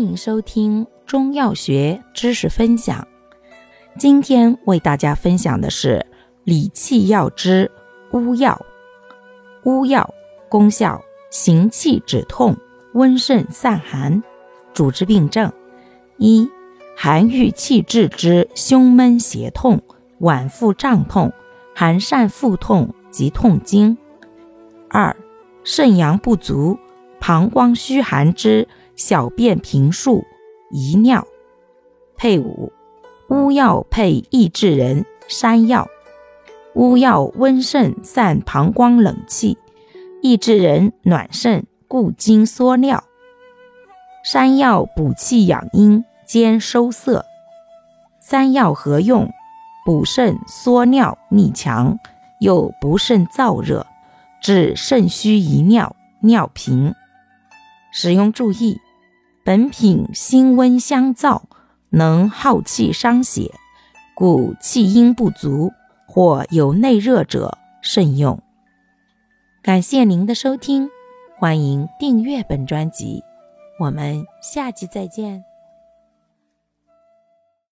欢迎收听中药学知识分享。今天为大家分享的是理气药之乌药。乌药功效：行气止痛，温肾散寒。主治病症：一、寒郁气滞之胸闷胁痛、脘腹胀痛、寒疝腹痛及痛经；二、肾阳不足、膀胱虚寒之小便频数、遗尿。配伍：乌药配益智仁、山药。乌药温肾散膀胱冷气，益智仁暖肾固精缩尿。山药补气养阴兼收涩，三药合用，补肾缩尿逆强，又不肾燥热，治肾虚遗尿、尿频。使用注意：本品辛温香燥，能耗气伤血，故气阴不足或有内热者慎用。感谢您的收听，欢迎订阅本专辑。我们下集再见。